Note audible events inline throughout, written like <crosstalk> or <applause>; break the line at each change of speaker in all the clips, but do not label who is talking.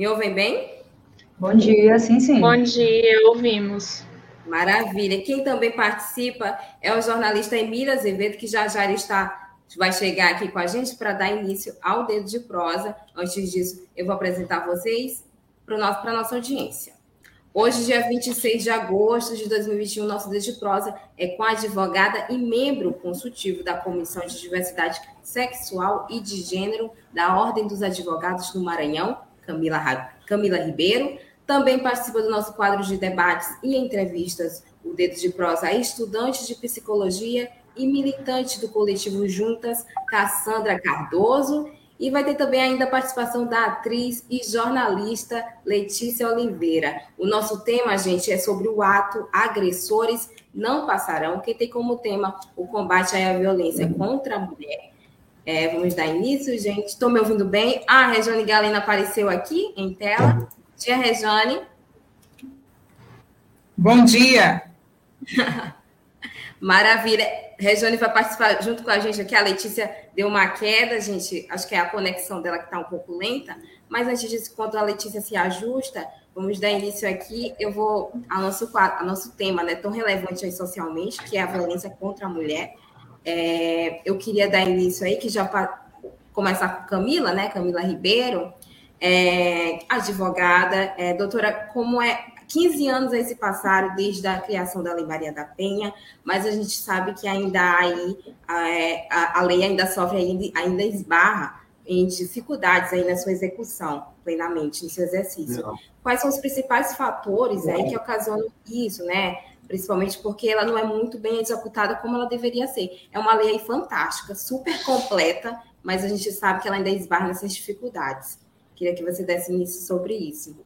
Me ouvem bem?
Bom dia, sim, sim.
Bom dia, ouvimos.
Maravilha. Quem também participa é o jornalista Emília Azevedo, que já já está, vai chegar aqui com a gente para dar início ao Dedo de Prosa. Antes disso, eu vou apresentar vocês para a nossa audiência. Hoje, dia 26 de agosto de 2021, nosso Dedo de Prosa é com a advogada e membro consultivo da Comissão de Diversidade Sexual e de Gênero da Ordem dos Advogados do Maranhão, Camila, Camila Ribeiro. Também participa do nosso quadro de debates e entrevistas, o Dedo de Prosa, estudante de psicologia e militante do coletivo Juntas, Cassandra Cardoso. E vai ter também ainda a participação da atriz e jornalista Letícia Oliveira. O nosso tema, gente, é sobre o ato Agressores Não Passarão, que tem como tema o combate à violência contra a mulher. É, vamos dar início, gente. Estou me ouvindo bem? Ah, a Rejane Galena apareceu aqui em tela. Bom dia, Rejane.
Bom dia. <laughs>
Maravilha. Rejane vai participar junto com a gente aqui. A Letícia deu uma queda, gente. Acho que é a conexão dela que está um pouco lenta. Mas antes disso, enquanto a Letícia se ajusta, vamos dar início aqui. Eu vou ao nosso, ao nosso tema, né, tão relevante aí socialmente, que é a violência contra a mulher. É, eu queria dar início aí, que já começar com Camila, né? Camila Ribeiro, é, advogada, é, doutora, como é 15 anos aí se passaram desde a criação da Lei Maria da Penha, mas a gente sabe que ainda há aí a, a, lei ainda sofre, ainda, ainda esbarra em dificuldades aí na sua execução plenamente, no seu exercício. Não. Quais são os principais fatores aí que ocasionam isso, né? Principalmente porque ela não é muito bem executada como ela deveria ser. É uma lei fantástica, super completa, mas a gente sabe que ela ainda esbarra nessas dificuldades. Queria que você desse início sobre isso.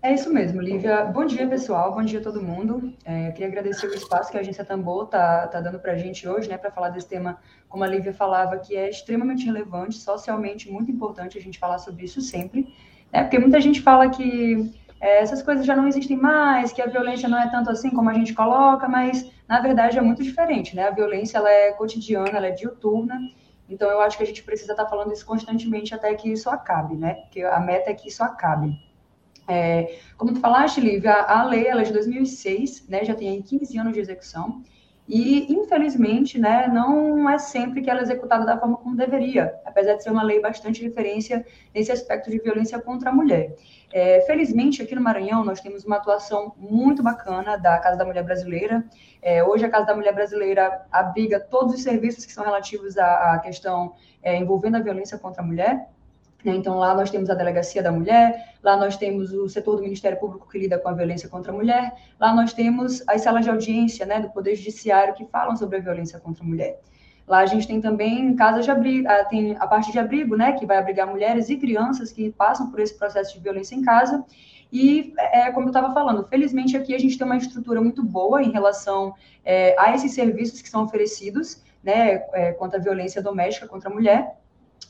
É isso mesmo, Lívia. Bom dia, pessoal. Bom dia a todo mundo. É, queria agradecer o espaço que a Agência Tambor está tá dando para a gente hoje, né, para falar desse tema, como a Lívia falava, que é extremamente relevante, socialmente muito importante a gente falar sobre isso sempre, né, porque muita gente fala que é, essas coisas já não existem mais, que a violência não é tanto assim como a gente coloca, mas na verdade é muito diferente, né? A violência ela é cotidiana, ela é diuturna, então eu acho que a gente precisa estar falando isso constantemente até que isso acabe, né? Porque a meta é que isso acabe. É, como tu falaste, Lívia, a, a lei ela é de 2006, né, já tem 15 anos de execução, e, infelizmente, né, não é sempre que ela é executada da forma como deveria, apesar de ser uma lei bastante referência nesse aspecto de violência contra a mulher. É, felizmente, aqui no Maranhão, nós temos uma atuação muito bacana da Casa da Mulher Brasileira. É, hoje, a Casa da Mulher Brasileira abriga todos os serviços que são relativos à, à questão é, envolvendo a violência contra a mulher. Né? Então, lá nós temos a Delegacia da Mulher, lá nós temos o setor do Ministério Público que lida com a violência contra a mulher, lá nós temos as salas de audiência né, do Poder Judiciário que falam sobre a violência contra a mulher. Lá a gente tem também casas de abrigo, ah, tem a parte de abrigo, né, que vai abrigar mulheres e crianças que passam por esse processo de violência em casa. E, é, como eu estava falando, felizmente aqui a gente tem uma estrutura muito boa em relação é, a esses serviços que são oferecidos, né, é, contra a violência doméstica contra a mulher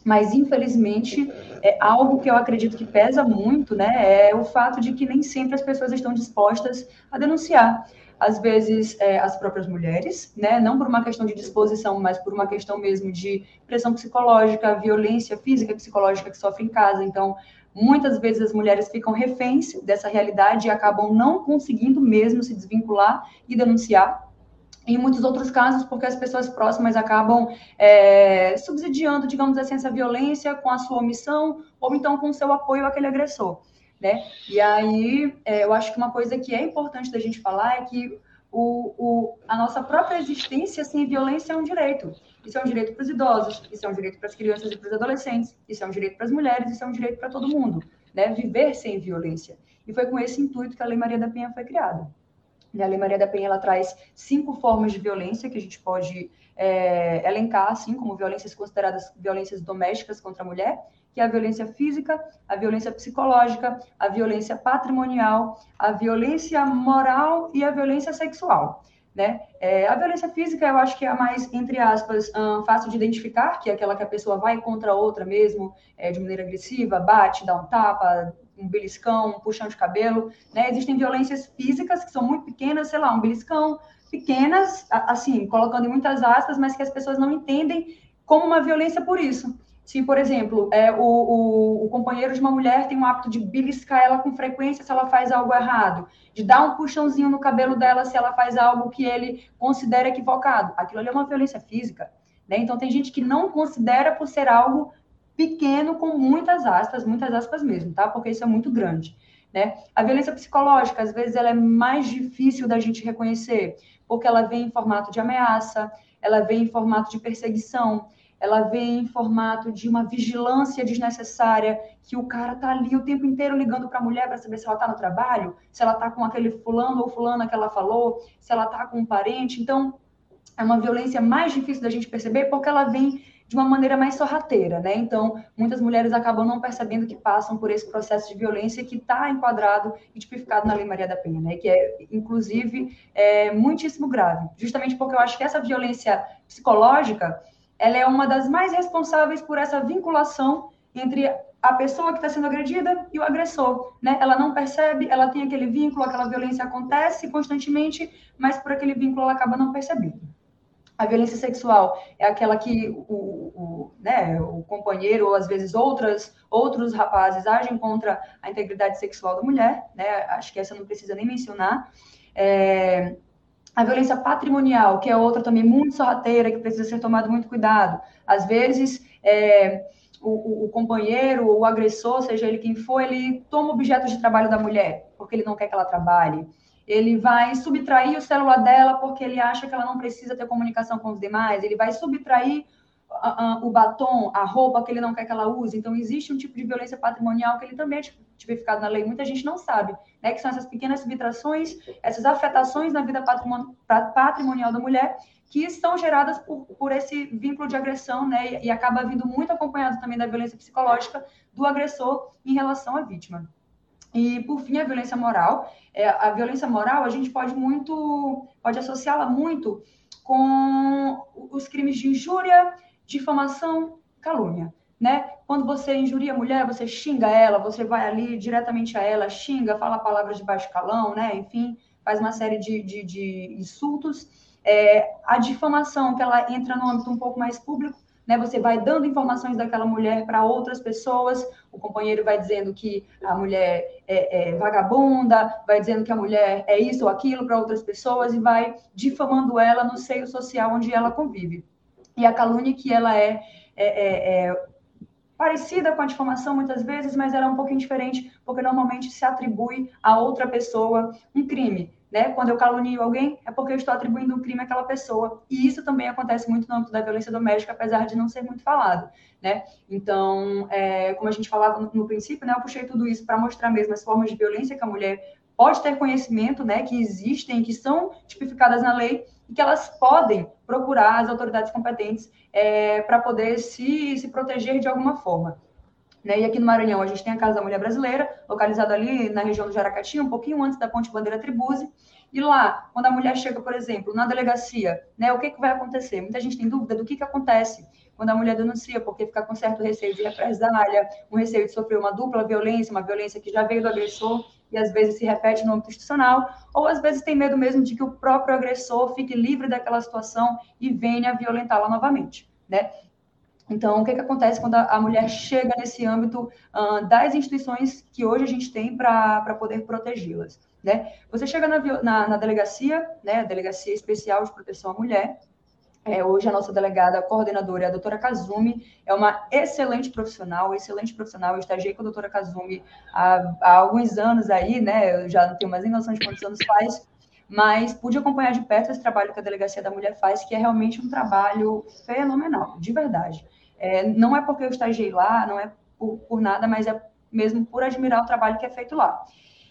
mas infelizmente é algo que eu acredito que pesa muito, né, é o fato de que nem sempre as pessoas estão dispostas a denunciar. Às vezes é, as próprias mulheres, né, não por uma questão de disposição, mas por uma questão mesmo de pressão psicológica, violência física e psicológica que sofre em casa. Então, muitas vezes as mulheres ficam reféns dessa realidade e acabam não conseguindo mesmo se desvincular e denunciar em muitos outros casos, porque as pessoas próximas acabam é, subsidiando, digamos assim, essa violência com a sua omissão ou então com o seu apoio àquele agressor, né? E aí, é, eu acho que uma coisa que é importante da gente falar é que o, o, a nossa própria existência sem violência é um direito. Isso é um direito para os idosos, isso é um direito para as crianças e para os adolescentes, isso é um direito para as mulheres, isso é um direito para todo mundo, né? Viver sem violência. E foi com esse intuito que a Lei Maria da Penha foi criada. A Lei Maria da Penha ela traz cinco formas de violência que a gente pode é, elencar, assim como violências consideradas violências domésticas contra a mulher, que é a violência física, a violência psicológica, a violência patrimonial, a violência moral e a violência sexual. Né? É, a violência física eu acho que é a mais, entre aspas, um, fácil de identificar, que é aquela que a pessoa vai contra a outra mesmo, é, de maneira agressiva, bate, dá um tapa, um beliscão, um puxão de cabelo. Né? Existem violências físicas que são muito pequenas, sei lá, um beliscão, pequenas, assim, colocando em muitas aspas, mas que as pessoas não entendem como uma violência por isso. Se, por exemplo, é, o, o, o, companheiro de uma mulher tem o hábito de beliscar ela com frequência se ela faz algo errado, de dar um puxãozinho no cabelo dela se ela faz algo que ele considera equivocado. Aquilo ali é uma violência física. Né? Então, tem gente que não considera por ser algo pequeno, com muitas aspas, muitas aspas mesmo, tá? Porque isso é muito grande. Né? A violência psicológica, às vezes, ela é mais difícil da gente reconhecer, porque ela vem em formato de ameaça, ela vem em formato de perseguição, ela vem em formato de uma vigilância desnecessária, que o cara tá ali o tempo inteiro ligando para a mulher para saber se ela tá no trabalho, se ela tá com aquele fulano ou fulana que ela falou, se ela tá com um parente. Então, é uma violência mais difícil da gente perceber porque ela vem de uma maneira mais sorrateira, né? Então, muitas mulheres acabam não percebendo que passam por esse processo de violência que está enquadrado e tipificado na Lei Maria da Penha, né? Que é, inclusive, é, muitíssimo grave. Justamente porque eu acho que essa violência psicológica ela é uma das mais responsáveis por essa vinculação entre a pessoa que está sendo agredida e o agressor, né? Ela não percebe, ela tem aquele vínculo, aquela violência acontece constantemente, mas por aquele vínculo ela acaba não percebendo. A violência sexual é aquela que o, o, né, o companheiro ou às vezes outras, outros rapazes agem contra a integridade sexual da mulher, né? Acho que essa não precisa nem mencionar. É, a violência patrimonial, que é outra também muito sorrateira, que precisa ser tomado muito cuidado. Às vezes, é, o, o, companheiro, o agressor, seja ele quem for, ele toma objetos de trabalho da mulher, porque ele não quer que ela trabalhe. Ele vai subtrair o celular dela porque ele acha que ela não precisa ter comunicação com os demais. Ele vai subtrair o batom, a roupa que ele não quer que ela use. Então, existe um tipo de violência patrimonial que ele também é tipificado na lei. Muita gente não sabe, né? Que são essas pequenas subtrações, essas afetações na vida patrimonial da mulher que estão geradas por, por esse vínculo de agressão, né? E acaba vindo muito acompanhado também da violência psicológica do agressor em relação à vítima. E, por fim, a violência moral. É, a violência moral, a gente pode muito, pode associá-la muito com os crimes de injúria, difamação, calúnia, né? Quando você injuria a mulher, você xinga ela, você vai ali diretamente a ela, xinga, fala palavras de baixo calão, né? Enfim, faz uma série de, de, de insultos. É, a difamação, que ela entra no âmbito um pouco mais público, né? Você vai dando informações daquela mulher para outras pessoas, o companheiro vai dizendo que a mulher é, é, vagabunda, vai dizendo que a mulher é isso ou aquilo para outras pessoas e vai difamando ela no seio social onde ela convive e a calúnia que ela é, é, é, é parecida com a difamação muitas vezes, mas ela é um pouquinho diferente, porque normalmente se atribui a outra pessoa um crime. Né? Quando eu calunio alguém, é porque eu estou atribuindo um crime àquela pessoa. E isso também acontece muito no âmbito da violência doméstica, apesar de não ser muito falado. Né? Então, é, como a gente falava no, no princípio, né, eu puxei tudo isso para mostrar mesmo as formas de violência que a mulher pode ter conhecimento, né, que existem, que são tipificadas na lei e que elas podem procurar as autoridades competentes é, para poder se, se proteger de alguma forma. Né? E aqui no Maranhão a gente tem a Casa da Mulher Brasileira, localizada ali na região do Jaracati, um pouquinho antes da Ponte Bandeira Tribuse. E lá, quando a mulher chega, por exemplo, na delegacia, né, o que, que vai acontecer? Muita gente tem dúvida do que, que acontece quando a mulher denuncia, porque fica com certo receio de represália, um receio de sofrer uma dupla violência, uma violência que já veio do agressor e às vezes se repete no âmbito institucional, ou às vezes tem medo mesmo de que o próprio agressor fique livre daquela situação e venha violentá-la novamente, né? Então, o que, que acontece quando a, mulher chega nesse âmbito uh, das instituições que hoje a gente tem para poder protegê-las? Né? Você chega na, na, na delegacia, né, Delegacia Especial de Proteção à Mulher, é, hoje a nossa delegada a coordenadora é a doutora Kazumi, é uma excelente profissional, excelente profissional. Eu estagiei com a doutora Kazumi há, há, alguns anos aí, né? Eu já não tenho mais nem noção de quantos anos faz, mas pude acompanhar de perto esse trabalho que a Delegacia da Mulher faz, que é realmente um trabalho fenomenal, de verdade. É, não é porque eu estagiei lá, não é por, por nada, mas é mesmo por admirar o trabalho que é feito lá.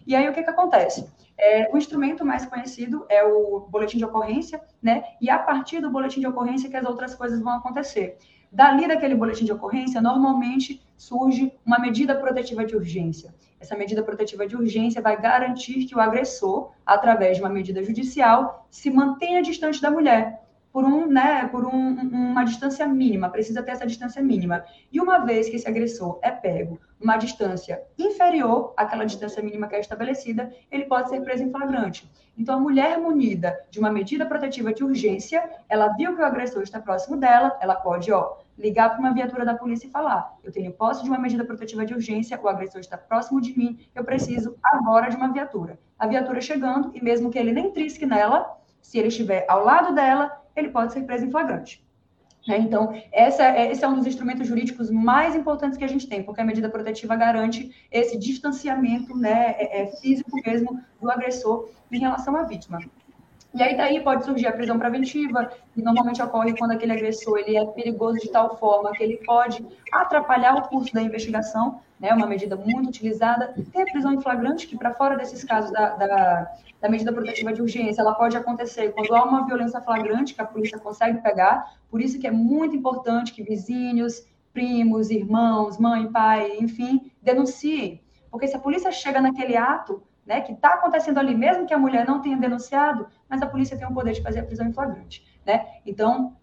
E aí o que, que acontece? É, o instrumento mais conhecido é o boletim de ocorrência, né? E a partir do boletim de ocorrência que as outras coisas vão acontecer. Dali daquele boletim de ocorrência, normalmente surge uma medida protetiva de urgência. Essa medida protetiva de urgência vai garantir que o agressor, através de uma medida judicial, se mantenha distante da mulher por, um, né, por um, uma distância mínima, precisa ter essa distância mínima. E uma vez que esse agressor é pego uma distância inferior àquela distância mínima que é estabelecida, ele pode ser preso em flagrante. Então, a mulher munida de uma medida protetiva de urgência, ela viu que o agressor está próximo dela, ela pode, ó, ligar para uma viatura da polícia e falar: eu tenho posse de uma medida protetiva de urgência, o agressor está próximo de mim, eu preciso agora de uma viatura. A viatura chegando, e mesmo que ele nem trisque nela, se ele estiver ao lado dela, ele pode ser preso em flagrante. Né? Então, essa, é, esse é um dos instrumentos jurídicos mais importantes que a gente tem, porque a medida protetiva garante esse distanciamento né, é, é físico mesmo do agressor em relação à vítima. E aí daí pode surgir a prisão preventiva, que normalmente ocorre quando aquele agressor ele é perigoso de tal forma que ele pode atrapalhar o curso da investigação, né, uma medida muito utilizada. Tem a prisão em flagrante, que para fora desses casos da, da, da, medida protetiva de urgência, ela pode acontecer quando há uma violência flagrante que a polícia consegue pegar, por isso que é muito importante que vizinhos, primos, irmãos, mãe, pai, enfim, denunciem. Porque se a polícia chega naquele ato, né, que está acontecendo ali, mesmo que a mulher não tenha denunciado, mas a polícia tem o poder de fazer a prisão em flagrante, né? Então,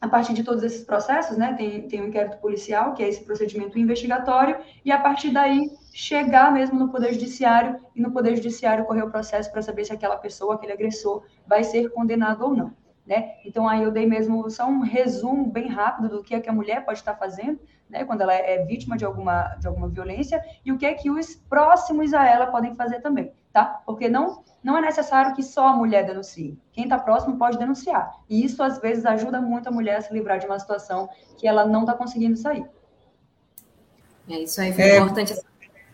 a partir de todos esses processos, né, tem, tem um inquérito policial, que é esse procedimento investigatório, e a partir daí chegar mesmo no Poder Judiciário e no Poder Judiciário correr o processo para saber se aquela pessoa, aquele agressor, vai ser condenado ou não. Né? Então, aí eu dei mesmo só um resumo bem rápido do que é que a mulher pode estar fazendo, né, quando ela é vítima de alguma, de alguma violência, e o que é que os próximos a ela podem fazer também, tá? Porque não, não é necessário que só a mulher denuncie. Quem está próximo pode denunciar. E isso, às vezes, ajuda muito a mulher a se livrar de uma situação que ela não está conseguindo sair.
É isso aí, foi é... importante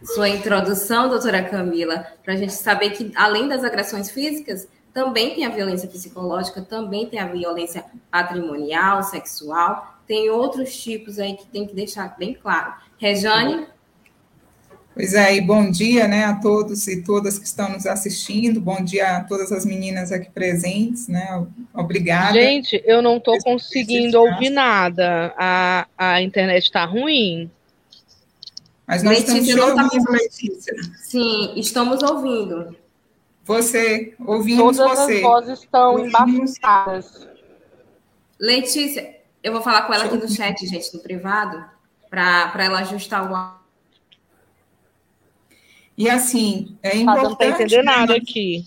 sua introdução, doutora Camila, para a gente saber que, além das agressões físicas, também tem a violência psicológica, também tem a violência patrimonial, sexual, tem outros tipos aí que tem que deixar bem claro. Rejane?
Pois é, e bom dia né, a todos e todas que estão nos assistindo, bom dia a todas as meninas aqui presentes, né? Obrigada.
Gente, eu não estou conseguindo ouvir nada, a, a internet está ruim.
Mas nós Letícia, estamos tá ouvindo, tá... Letícia.
Sim, estamos ouvindo.
Você, ouvimos
Todas
você.
as vozes estão embaçadas.
Letícia, eu vou falar com ela aqui no chat, gente, no privado, para ela ajustar o.
E assim, é importante. Ah, não
está entendendo nada aqui.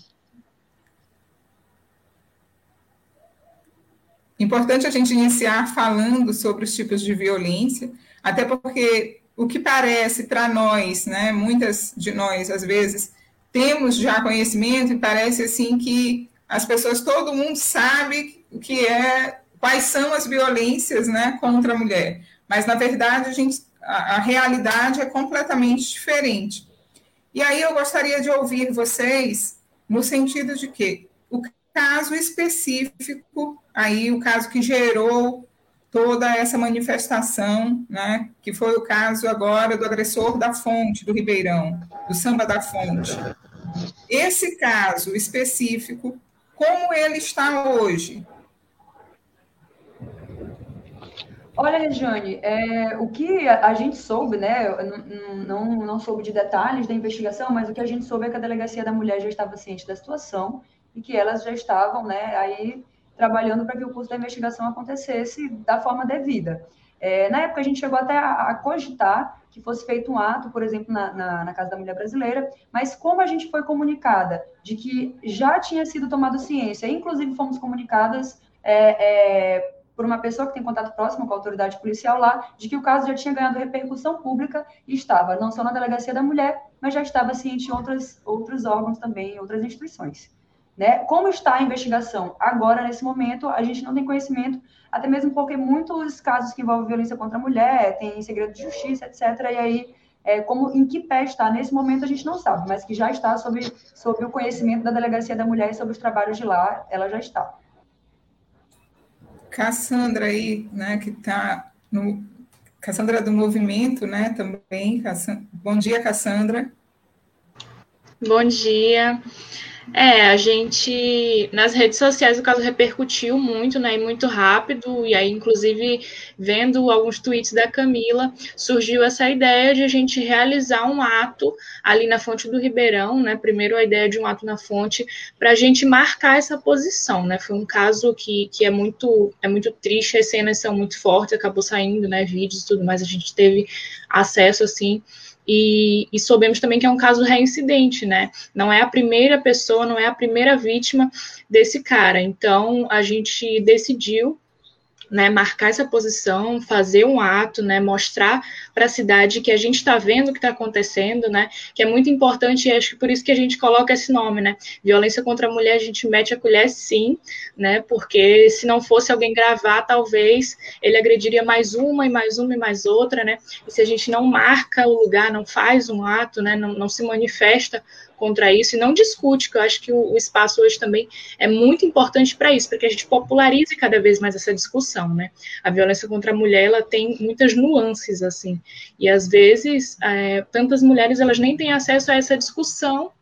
Importante a gente iniciar falando sobre os tipos de violência, até porque o que parece para nós, né, muitas de nós, às vezes, temos já conhecimento e parece assim que as pessoas, todo mundo sabe o que é, quais são as violências né, contra a mulher. Mas, na verdade, a, gente, a, a realidade é completamente diferente. E aí eu gostaria de ouvir vocês no sentido de que o caso específico, aí o caso que gerou toda essa manifestação, né, que foi o caso agora do agressor da fonte, do Ribeirão, do samba da fonte. Esse caso específico, como ele está hoje?
Olha, Regiane, é, o que a, gente soube, né? Não, não, não soube de detalhes da investigação, mas o que a gente soube é que a delegacia da mulher já estava ciente da situação e que elas já estavam, né, aí trabalhando para que o curso da investigação acontecesse da forma devida. É, na época, a gente chegou até a, a, cogitar que fosse feito um ato, por exemplo, na, na, na, Casa da Mulher Brasileira, mas como a gente foi comunicada de que já tinha sido tomado ciência, inclusive fomos comunicadas é, é, por uma pessoa que tem contato próximo com a autoridade policial lá, de que o caso já tinha ganhado repercussão pública e estava não só na Delegacia da Mulher, mas já estava ciente em outros órgãos também, outras instituições. Né? Como está a investigação agora, nesse momento, a gente não tem conhecimento, até mesmo porque muitos casos que envolvem violência contra a mulher, tem segredo de justiça, etc. E aí, é, como em que pé está nesse momento, a gente não sabe, mas que já está sob, sob o conhecimento da Delegacia da Mulher e sobre os trabalhos de lá, ela já está.
Cassandra aí, né, que está no... Cassandra do Movimento, né, também. Cassandra... Bom dia, Cassandra.
Bom dia. É, a gente nas redes sociais o caso repercutiu muito, né, e muito rápido, e aí inclusive vendo alguns tweets da Camila, surgiu essa ideia de a gente realizar um ato ali na Fonte do Ribeirão, né? Primeiro a ideia de um ato na fonte para a gente marcar essa posição, né? Foi um caso que, que é muito é muito triste, as cenas são muito fortes, acabou saindo, né, vídeos e tudo mais, a gente teve acesso assim e, e, soubemos também que é um caso reincidente, né? Não é a primeira pessoa, não é a primeira vítima desse cara. Então, a gente decidiu né, marcar essa posição, fazer um ato, né, mostrar para a cidade que a gente está vendo o que está acontecendo, né, que é muito importante e acho que por isso que a gente coloca esse nome, né, violência contra a mulher, a gente mete a colher sim, né, porque se não fosse alguém gravar, talvez ele agrediria mais uma e mais uma e mais outra, né, e se a gente não marca o lugar, não faz um ato, né, não, não se manifesta contra isso e não discute, que eu acho que o, o espaço hoje também é muito importante para isso, para que a gente popularize cada vez mais essa discussão, né? A violência contra a mulher, ela tem muitas nuances, assim, e às vezes, é, tantas mulheres, elas nem têm acesso a essa discussão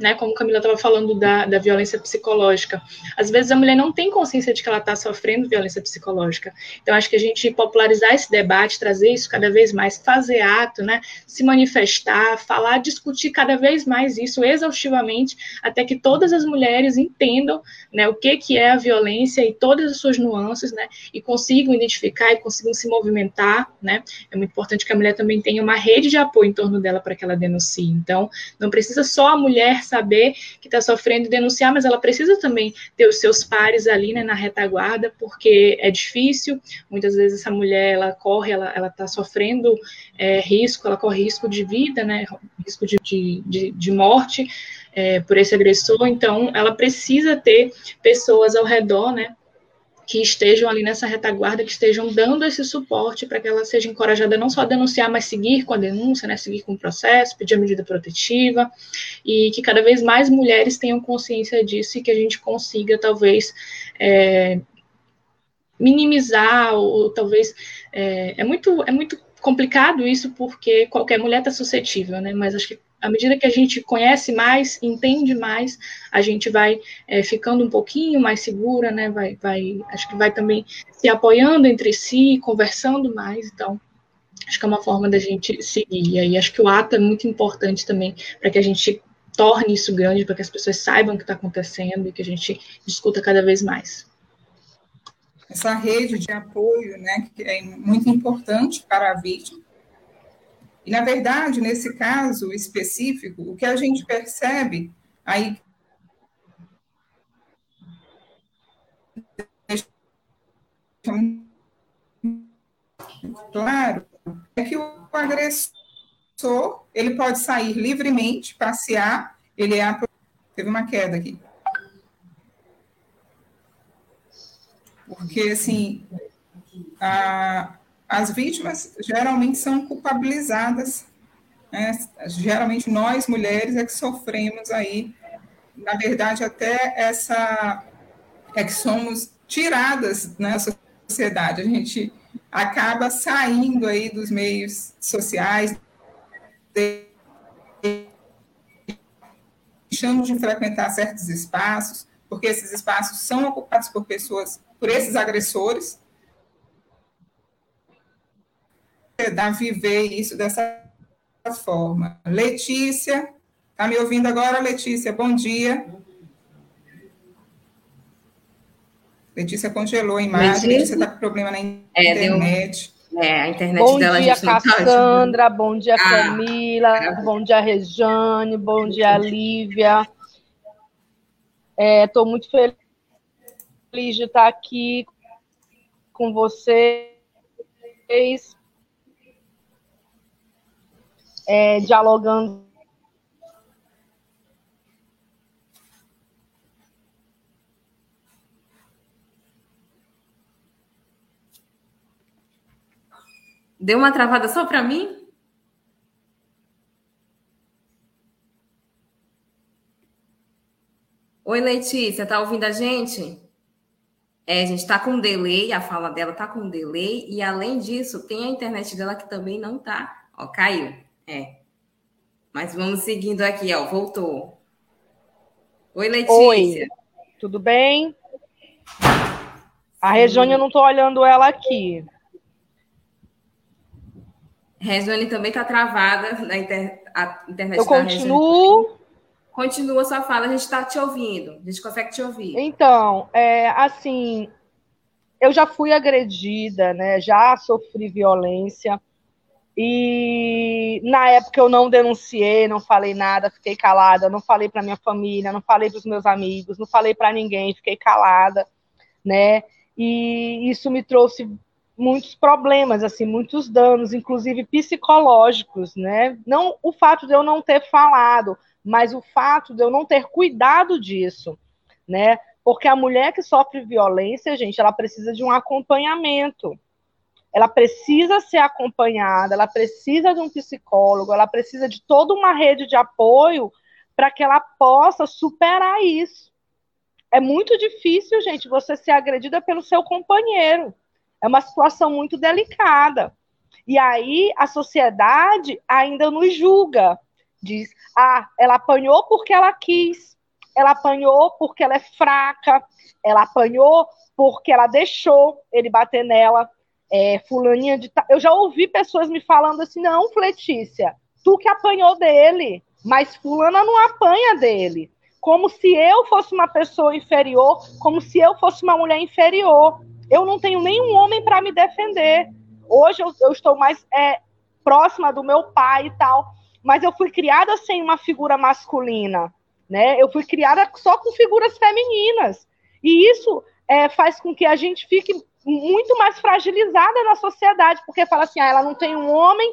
né, como Camila estava falando da, da violência psicológica, às vezes a mulher não tem consciência de que ela está sofrendo violência psicológica. Então, acho que a gente popularizar esse debate, trazer isso cada vez mais, fazer ato, né, se manifestar, falar, discutir cada vez mais isso exaustivamente, até que todas as mulheres entendam né, o que, que é a violência e todas as suas nuances, né, e consigam identificar e consigam se movimentar. Né. É muito importante que a mulher também tenha uma rede de apoio em torno dela para que ela denuncie. Então, não precisa só a mulher saber que está sofrendo e denunciar, mas ela precisa também ter os seus pares ali né, na retaguarda, porque é difícil. Muitas vezes essa mulher ela corre, ela está sofrendo é, risco, ela corre risco de vida, né, risco de, de, de morte. É, por esse agressor, então ela precisa ter pessoas ao redor, né, que estejam ali nessa retaguarda, que estejam dando esse suporte para que ela seja encorajada não só a denunciar, mas seguir com a denúncia, né, seguir com o processo, pedir a medida protetiva, e que cada vez mais mulheres tenham consciência disso e que a gente consiga, talvez, é, minimizar, ou talvez. É, é, muito, é muito complicado isso, porque qualquer mulher está suscetível, né, mas acho que à medida que a gente conhece mais, entende mais, a gente vai é, ficando um pouquinho mais segura, né? Vai, vai, acho que vai também se apoiando entre si, conversando mais. Então, acho que é uma forma da gente seguir. E aí acho que o ato é muito importante também para que a gente torne isso grande, para que as pessoas saibam o que está acontecendo e que a gente discuta cada vez mais.
Essa rede de apoio, né, que é muito importante para a vítima e, na verdade, nesse caso específico, o que a gente percebe aí. Claro, é que o agressor ele pode sair livremente, passear, ele é. Teve uma queda aqui. Porque, assim, a, as vítimas geralmente são culpabilizadas. Né? Geralmente nós, mulheres, é que sofremos aí, na verdade, até essa. é que somos tiradas na né, sociedade. A gente acaba saindo aí dos meios sociais, deixando de frequentar certos espaços, porque esses espaços são ocupados por pessoas, por esses agressores, a viver isso dessa forma. Letícia, está me ouvindo agora, Letícia? Bom dia. Letícia congelou a imagem, Letícia está com problema na
é,
internet.
Deu... É, a internet
bom
dela
dia,
a
tá Cassandra, tá bom dia, ah, Camila, ah. bom dia, Rejane, bom dia, Lívia. Estou é, muito feliz de estar aqui com vocês é, dialogando
Deu uma travada só para mim? Oi, Letícia, tá ouvindo a gente? É, a gente está com delay, a fala dela tá com delay, e além disso, tem a internet dela que também não tá. Ó, caiu. É. Mas vamos seguindo aqui, ó. Voltou. Oi, Letícia.
Oi, tudo bem? A Regiane, eu não estou olhando ela aqui.
Regiane também está travada na inter... a internet.
Eu continuo.
Continua sua fala, a gente está te ouvindo. A gente consegue te ouvir.
Então, é, assim, eu já fui agredida, né? Já sofri violência. E na época eu não denunciei, não falei nada, fiquei calada, não falei para minha família, não falei para os meus amigos, não falei para ninguém, fiquei calada, né? E isso me trouxe muitos problemas, assim, muitos danos, inclusive psicológicos, né? Não o fato de eu não ter falado, mas o fato de eu não ter cuidado disso, né? Porque a mulher que sofre violência, gente, ela precisa de um acompanhamento. Ela precisa ser acompanhada, ela precisa de um psicólogo, ela precisa de toda uma rede de apoio para que ela possa superar isso. É muito difícil, gente, você ser agredida pelo seu companheiro. É uma situação muito delicada. E aí a sociedade ainda nos julga. Diz: ah, ela apanhou porque ela quis, ela apanhou porque ela é fraca, ela apanhou porque ela deixou ele bater nela. É, fulaninha de. Eu já ouvi pessoas me falando assim: não, Letícia, tu que apanhou dele, mas fulana não apanha dele. Como se eu fosse uma pessoa inferior, como se eu fosse uma mulher inferior. Eu não tenho nenhum homem para me defender. Hoje eu, eu estou mais é, próxima do meu pai e tal, mas eu fui criada sem uma figura masculina, né? Eu fui criada só com figuras femininas. E isso é, faz com que a gente fique muito mais fragilizada na sociedade, porque fala assim, ah, ela não tem um homem,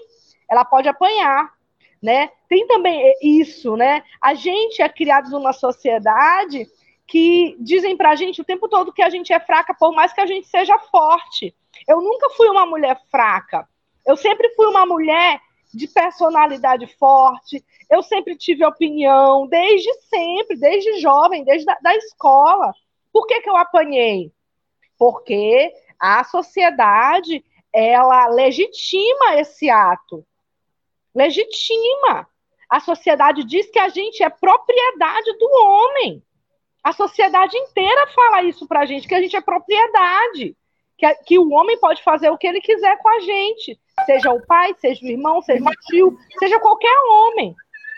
ela pode apanhar, né? Tem também isso, né? A gente é criado numa sociedade que dizem para a gente o tempo todo que a gente é fraca, por mais que a gente seja forte. Eu nunca fui uma mulher fraca. Eu sempre fui uma mulher de personalidade forte. Eu sempre tive opinião, desde sempre, desde jovem, desde a da escola. Por que, que eu apanhei? Porque a sociedade ela legitima esse ato. Legitima. A sociedade diz que a gente é propriedade do homem. A sociedade inteira fala isso para a gente, que a gente é propriedade, que, que o homem pode fazer o que ele quiser com a gente, seja o pai, seja o irmão, seja o tio, seja qualquer homem.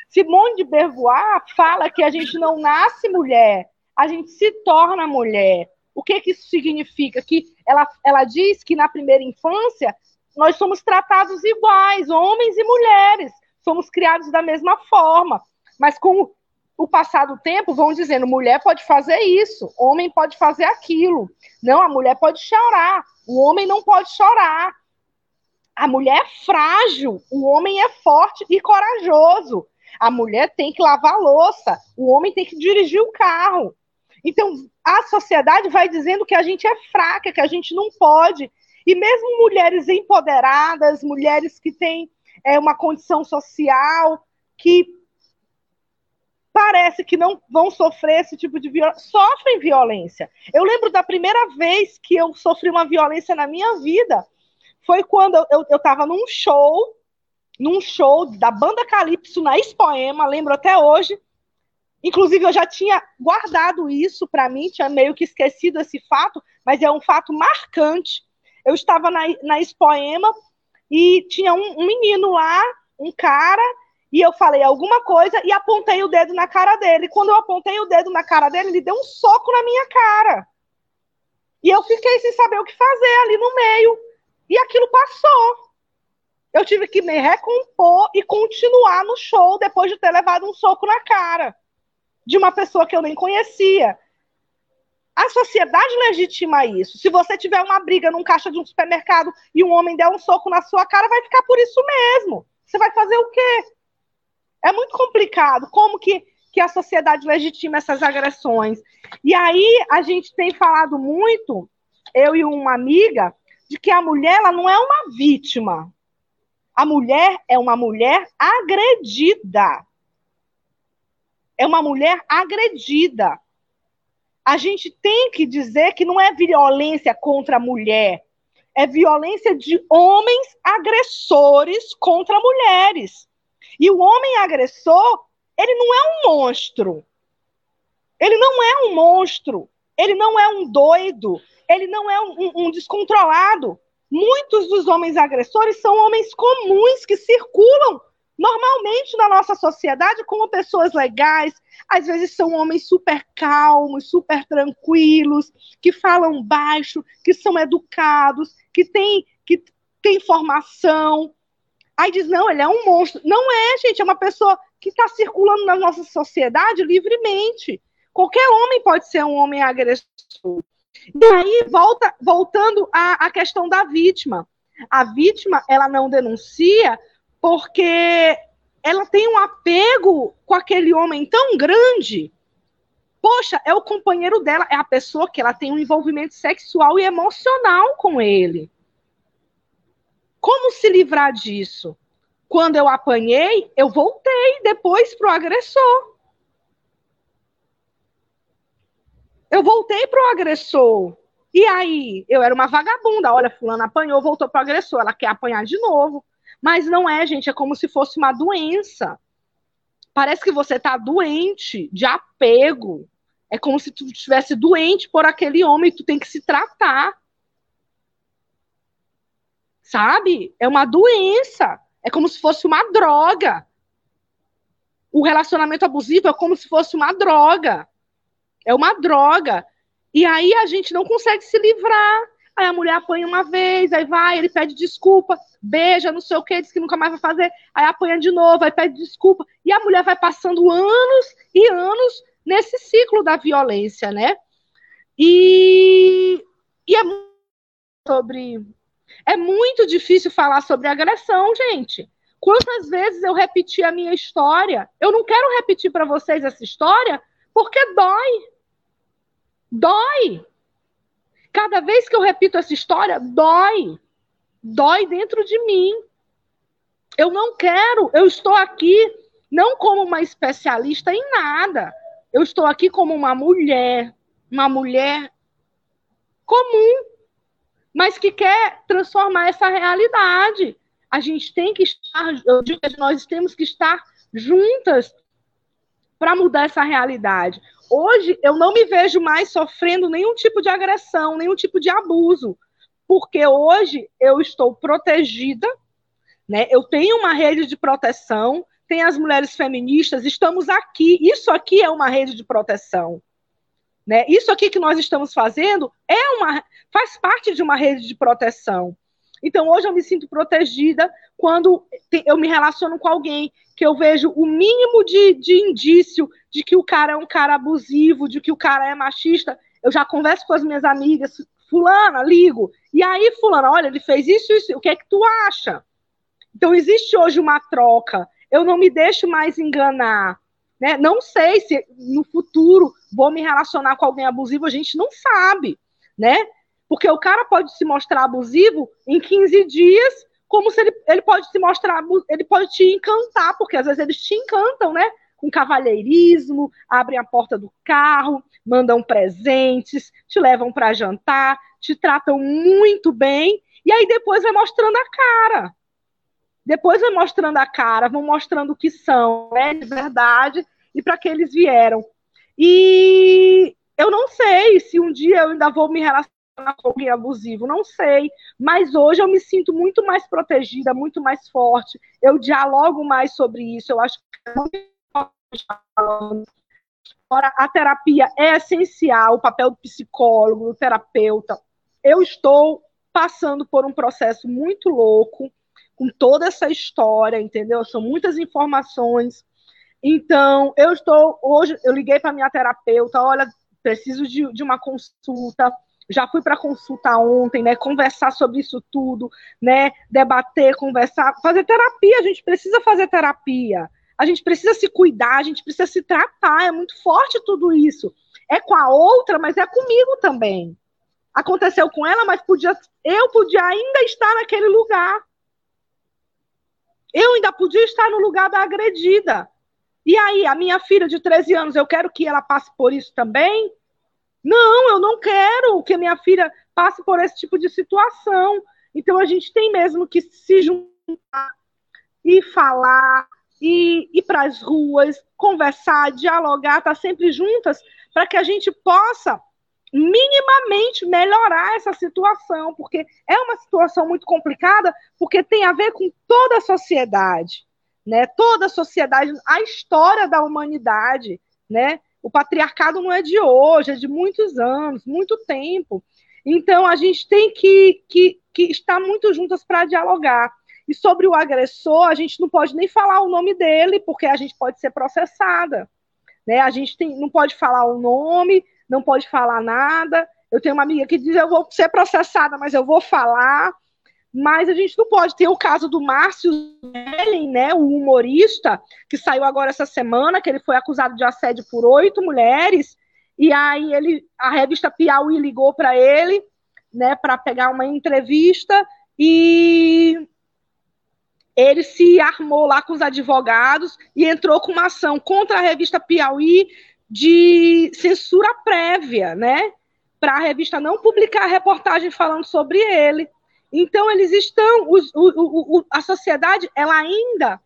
Simone de Beauvoir fala que a gente não nasce mulher, a gente se torna mulher. O que, que isso significa? Que ela, ela diz que na primeira infância nós somos tratados iguais, homens e mulheres, somos criados da mesma forma. Mas com o passar do tempo, vão dizendo: mulher pode fazer isso, homem pode fazer aquilo. Não, a mulher pode chorar, o homem não pode chorar. A mulher é frágil, o homem é forte e corajoso. A mulher tem que lavar louça, o homem tem que dirigir o carro. Então, a sociedade vai dizendo que a gente é fraca, que a gente não pode. E mesmo mulheres empoderadas, mulheres que têm é, uma condição social, que parece que não vão sofrer esse tipo de violência, sofrem violência. Eu lembro da primeira vez que eu sofri uma violência na minha vida, foi quando eu estava num show, num show da banda Calypso na Expoema, lembro até hoje. Inclusive, eu já tinha guardado isso para mim, tinha meio que esquecido esse fato, mas é um fato marcante. Eu estava na, na Expoema e tinha um, um menino lá, um cara, e eu falei alguma coisa e apontei o dedo na cara dele. Quando eu apontei o dedo na cara dele, ele deu um soco na minha cara. E eu fiquei sem saber o que fazer ali no meio. E aquilo passou. Eu tive que me recompor e continuar no show depois de ter levado um soco na cara de uma pessoa que eu nem conhecia. A sociedade legitima isso. Se você tiver uma briga num caixa de um supermercado e um homem der um soco na sua cara, vai ficar por isso mesmo. Você vai fazer o quê? É muito complicado como que, que a sociedade legitima essas agressões. E aí a gente tem falado muito, eu e uma amiga, de que a mulher ela não é uma vítima. A mulher é uma mulher agredida. É uma mulher agredida. A gente tem que dizer que não é violência contra a mulher, é violência de homens agressores contra mulheres. E o homem agressor, ele não é um monstro. Ele não é um monstro. Ele não é um doido. Ele não é um, um, descontrolado. Muitos dos homens agressores são homens comuns que circulam normalmente na nossa sociedade como pessoas legais, às vezes são homens super calmos, super tranquilos, que falam baixo, que são educados, que têm que tem formação. Aí diz, não, ele é um monstro. Não é, gente, é uma pessoa que está circulando na nossa sociedade livremente. Qualquer homem pode ser um homem agressor. E aí, volta, voltando à, à questão da vítima. A vítima, ela não denuncia porque ela tem um apego com aquele homem tão grande. Poxa, é o companheiro dela, é a pessoa que ela tem um envolvimento sexual e emocional com ele. Como se livrar disso? Quando eu apanhei, eu voltei depois para o agressor. Eu voltei para o agressor. E aí, eu era uma vagabunda. Olha, fulana apanhou, voltou para o agressor. Ela quer apanhar de novo. Mas não é, gente, é como se fosse uma doença. Parece que você está doente de apego. É como se tu estivesse doente por aquele homem, tu tem que se tratar. Sabe? É uma doença. É como se fosse uma droga. O relacionamento abusivo é como se fosse uma droga. É uma droga. E aí a gente não consegue se livrar. Aí a mulher apanha uma vez, aí vai, ele pede desculpa, beija, não sei o que, diz que nunca mais vai fazer, aí apanha de novo, aí pede desculpa. E a mulher vai passando anos e anos nesse ciclo da violência, né? E, e é sobre. É muito difícil falar sobre agressão, gente. Quantas vezes eu repeti a minha história? Eu não quero repetir para vocês essa história porque dói. Dói. Cada vez que eu repito essa história, dói. Dói dentro de mim. Eu não quero, eu estou aqui não como uma especialista em nada. Eu estou aqui como uma mulher, uma mulher comum, mas que quer transformar essa realidade. A gente tem que estar, eu digo que nós temos que estar juntas para mudar essa realidade. Hoje eu não me vejo mais sofrendo nenhum tipo de agressão, nenhum tipo de abuso, porque hoje eu estou protegida, né? Eu tenho uma rede de proteção, tem as mulheres feministas, estamos aqui. Isso aqui é uma rede de proteção. Né? Isso aqui que nós estamos fazendo é uma faz parte de uma rede de proteção. Então hoje eu me sinto protegida quando eu me relaciono com alguém que eu vejo o mínimo de, de indício de que o cara é um cara abusivo, de que o cara é machista, eu já converso com as minhas amigas, fulana, ligo, e aí, fulana, olha, ele fez isso, isso, o que é que tu acha? Então, existe hoje uma troca, eu não me deixo mais enganar, né? Não sei se no futuro vou me relacionar com alguém abusivo, a gente não sabe, né? Porque o cara pode se mostrar abusivo em 15 dias como se ele, ele pode se mostrar, ele pode te encantar, porque às vezes eles te encantam, né? Com cavalheirismo, abrem a porta do carro, mandam presentes, te levam para jantar, te tratam muito bem, e aí depois vai mostrando a cara. Depois vai mostrando a cara, vão mostrando o que são, né, de verdade, e para que eles vieram. E eu não sei se um dia eu ainda vou me relacionar alguém abusivo, não sei. Mas hoje eu me sinto muito mais protegida, muito mais forte. Eu dialogo mais sobre isso. Eu acho que é muito Agora, a terapia é essencial, o papel do psicólogo, do terapeuta. Eu estou passando por um processo muito louco, com toda essa história, entendeu? São muitas informações. Então, eu estou. Hoje, eu liguei para minha terapeuta: olha, preciso de, de uma consulta já fui para consulta ontem, né? Conversar sobre isso tudo, né? Debater, conversar, fazer terapia. A gente precisa fazer terapia. A gente precisa se cuidar, a gente precisa se tratar. É muito forte tudo isso. É com a outra, mas é comigo também. Aconteceu com ela, mas podia, eu podia ainda estar naquele lugar. Eu ainda podia estar no lugar da agredida. E aí, a minha filha de 13 anos, eu quero que ela passe por isso também? Não, eu não quero que a minha filha passe por esse tipo de situação. Então a gente tem mesmo que se juntar e falar ir, ir para as ruas, conversar, dialogar, estar tá sempre juntas, para que a gente possa minimamente melhorar essa situação, porque é uma situação muito complicada, porque tem a ver com toda a sociedade, né? Toda a sociedade, a história da humanidade, né? O patriarcado não é de hoje, é de muitos anos, muito tempo. Então a gente tem que, que, que estar muito juntas para dialogar. E sobre o agressor, a gente não pode nem falar o nome dele, porque a gente pode ser processada. Né? A gente tem, não pode falar o nome, não pode falar nada. Eu tenho uma amiga que diz: eu vou ser processada, mas eu vou falar. Mas a gente não pode ter o caso do Márcio Ellen, né, o humorista, que saiu agora essa semana, que ele foi acusado de assédio por oito mulheres, e aí ele, a revista Piauí ligou para ele, né, para pegar uma entrevista, e ele se armou lá com os advogados e entrou com uma ação contra a revista Piauí de censura prévia, né? Para a revista não publicar reportagem falando sobre ele. Então eles estão, os, o, o, a sociedade, ela ainda,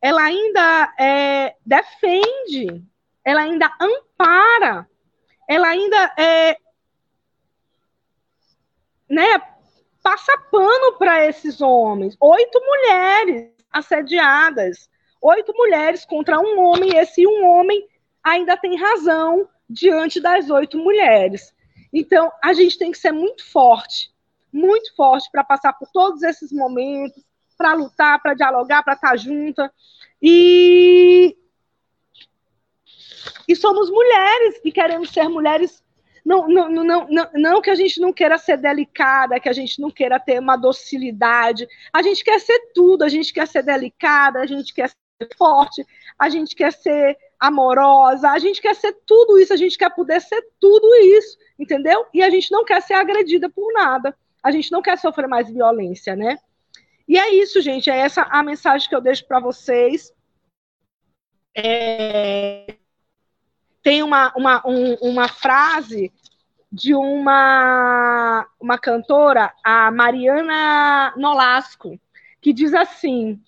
ela ainda é, defende, ela ainda ampara, ela ainda é, né, passa pano para esses homens. Oito mulheres assediadas, oito mulheres contra um homem, e esse um homem ainda tem razão diante das oito mulheres. Então, a gente tem que ser muito forte, muito forte para passar por todos esses momentos, para lutar, para dialogar, para estar junta. E e somos mulheres e queremos ser mulheres. Não, não, não, não, não que a gente não queira ser delicada, que a gente não queira ter uma docilidade. A gente quer ser tudo, a gente quer ser delicada, a gente quer ser forte, a gente quer ser amorosa, a gente quer ser tudo isso, a gente quer poder ser tudo isso, entendeu? E a gente não quer ser agredida por nada, a gente não quer sofrer mais violência, né? E é isso, gente, é essa a mensagem que eu deixo para vocês. É... Tem uma, uma, um, uma frase de uma, uma cantora, a Mariana Nolasco, que diz assim: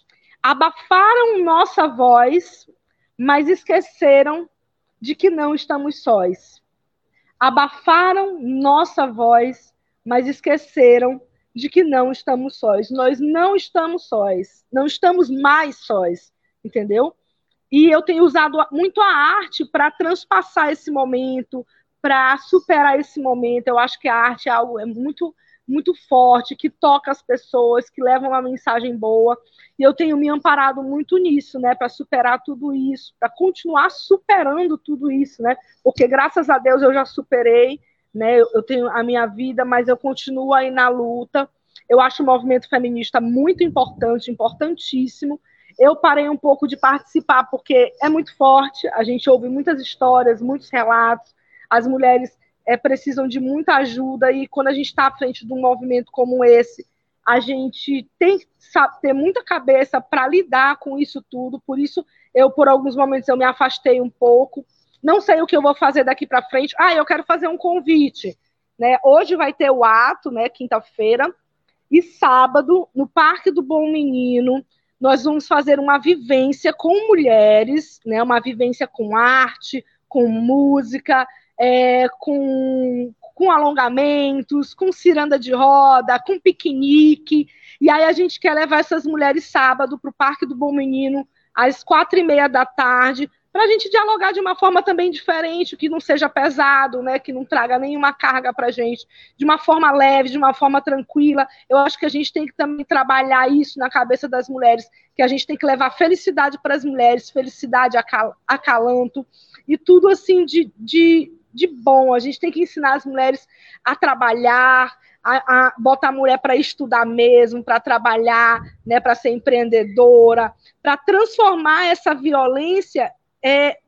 abafaram nossa voz mas esqueceram de que não estamos sós. Abafaram nossa voz, mas esqueceram de que não estamos sós. Nós não estamos sós, não estamos mais sós, entendeu? E eu tenho usado muito a arte para transpassar esse momento, para superar esse momento. Eu acho que a arte é algo é muito muito forte, que toca as pessoas, que leva uma mensagem boa. E eu tenho me amparado muito nisso, né, para superar tudo isso, para continuar superando tudo isso, né? Porque graças a Deus eu já superei, né? Eu tenho a minha vida, mas eu continuo aí na luta. Eu acho o movimento feminista muito importante, importantíssimo. Eu parei um pouco de participar porque é muito forte, a gente ouve muitas histórias, muitos relatos. As mulheres é, precisam de muita ajuda e quando a gente está à frente de um movimento como esse, a gente tem que ter muita cabeça para lidar com isso tudo. Por isso, eu por alguns momentos eu me afastei um pouco. Não sei o que eu vou fazer daqui para frente. Ah, eu quero fazer um convite. Né? Hoje vai ter o ato, né? Quinta-feira e sábado no Parque do Bom Menino. Nós vamos fazer uma vivência com mulheres, né? Uma vivência com arte, com música, é, com, com alongamentos, com ciranda de roda, com piquenique. E aí a gente quer levar essas mulheres sábado para o Parque do Bom Menino, às quatro e meia da tarde, para a gente dialogar de uma forma também diferente, que não seja pesado, né, que não traga nenhuma carga para a gente, de uma forma leve, de uma forma tranquila. Eu acho que a gente tem que também trabalhar isso na cabeça das mulheres, que a gente tem que levar felicidade para as mulheres, felicidade, acal acalanto, e tudo assim de, de, de bom. A gente tem que ensinar as mulheres a trabalhar, a, a botar a mulher para estudar mesmo, para trabalhar, né, para ser empreendedora, para transformar essa violência, é,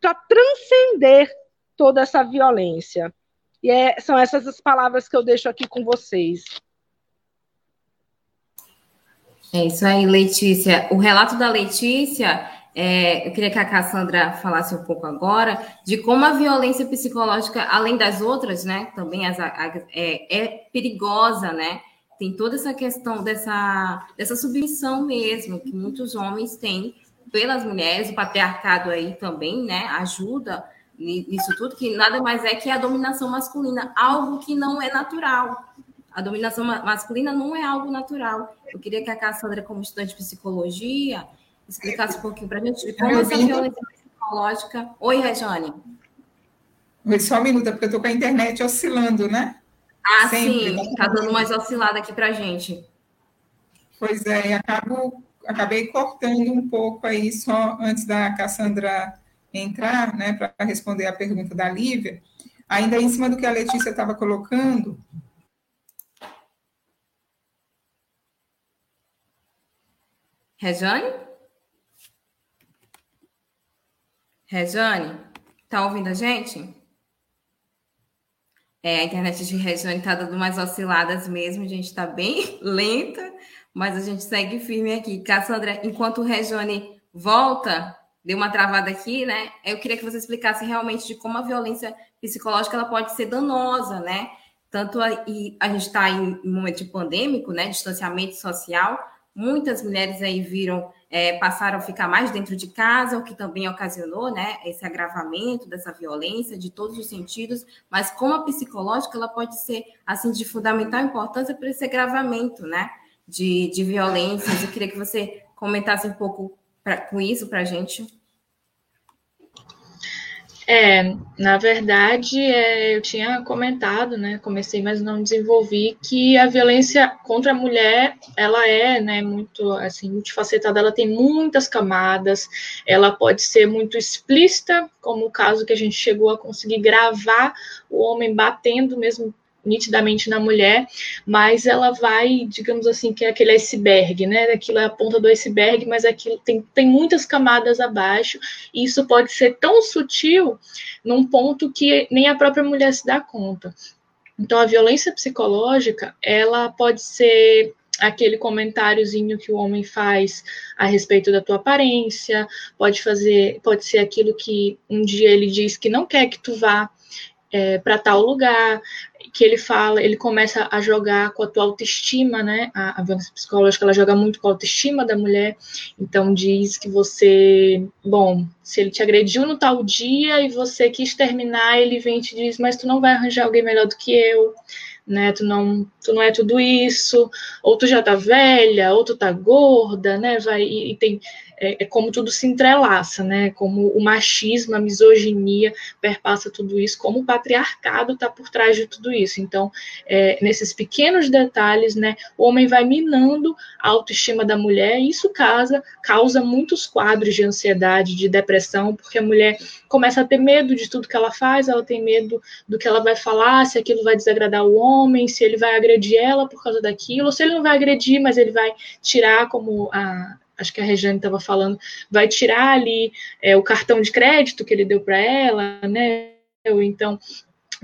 para transcender toda essa violência. E é, são essas as palavras que eu deixo aqui com vocês.
É isso aí, Letícia. O relato da Letícia é, eu queria que a Cassandra falasse um pouco agora de como a violência psicológica, além das outras, né, também as, a, é, é, perigosa, né? Tem toda essa questão dessa, dessa submissão mesmo que muitos homens têm pelas mulheres, o patriarcado aí também, né, ajuda nisso tudo, que nada mais é que a dominação masculina, algo que não é natural. A dominação masculina não é algo natural. Eu queria que a Cassandra, como estudante de psicologia, explicasse um pouquinho para a gente de como essa violência psicológica. Oi, Rejane.
Oi, só um minuto, porque eu estou com a internet oscilando, né?
Ah, Sempre. sim, está dando mais oscilada aqui para a gente.
Pois é, acabo, acabei cortando um pouco aí só antes da Cassandra entrar, né, para responder a pergunta da Lívia. Ainda em cima do que a Letícia estava colocando,
Rejane? Rejane, tá ouvindo a gente? É, a internet de Rejane tá dando umas osciladas mesmo, a gente está bem <laughs> lenta, mas a gente segue firme aqui. Cassandra, enquanto o Rejane volta, deu uma travada aqui, né? Eu queria que você explicasse realmente de como a violência psicológica ela pode ser danosa, né? Tanto a, e a gente está em um momento pandêmico, né? Distanciamento social, Muitas mulheres aí viram, é, passaram a ficar mais dentro de casa, o que também ocasionou, né, esse agravamento dessa violência de todos os sentidos, mas como a psicológica, ela pode ser, assim, de fundamental importância para esse agravamento, né, de, de violências. Eu queria que você comentasse um pouco pra, com isso para a gente.
É, na verdade, é, eu tinha comentado, né, comecei, mas não desenvolvi, que a violência contra a mulher, ela é, né, muito, assim, multifacetada, ela tem muitas camadas, ela pode ser muito explícita, como o caso que a gente chegou a conseguir gravar o homem batendo mesmo nitidamente na mulher, mas ela vai, digamos assim, que é aquele iceberg, né? Aquilo é a ponta do iceberg, mas aquilo tem, tem muitas camadas abaixo, e isso pode ser tão sutil num ponto que nem a própria mulher se dá conta. Então, a violência psicológica, ela pode ser aquele comentáriozinho que o homem faz a respeito da tua aparência, pode fazer, pode ser aquilo que um dia ele diz que não quer que tu vá é, para tal lugar, que ele fala, ele começa a jogar com a tua autoestima, né? A, a violência psicológica ela joga muito com a autoestima da mulher. Então diz que você, bom, se ele te agrediu no tal dia e você quis terminar, ele vem e te diz, mas tu não vai arranjar alguém melhor do que eu né? Tu não, tu não é tudo isso, ou tu já tá velha, ou tu tá gorda, né? Vai e, e tem é, é, como tudo se entrelaça, né? Como o machismo, a misoginia perpassa tudo isso, como o patriarcado está por trás de tudo isso. Então, é, nesses pequenos detalhes, né? O homem vai minando a autoestima da mulher, e isso causa, causa muitos quadros de ansiedade, de depressão, porque a mulher começa a ter medo de tudo que ela faz, ela tem medo do que ela vai falar, se aquilo vai desagradar o homem, se ele vai agredir ela por causa daquilo, ou se ele não vai agredir, mas ele vai tirar como a, acho que a Regiane estava falando, vai tirar ali é, o cartão de crédito que ele deu para ela, né? Ou então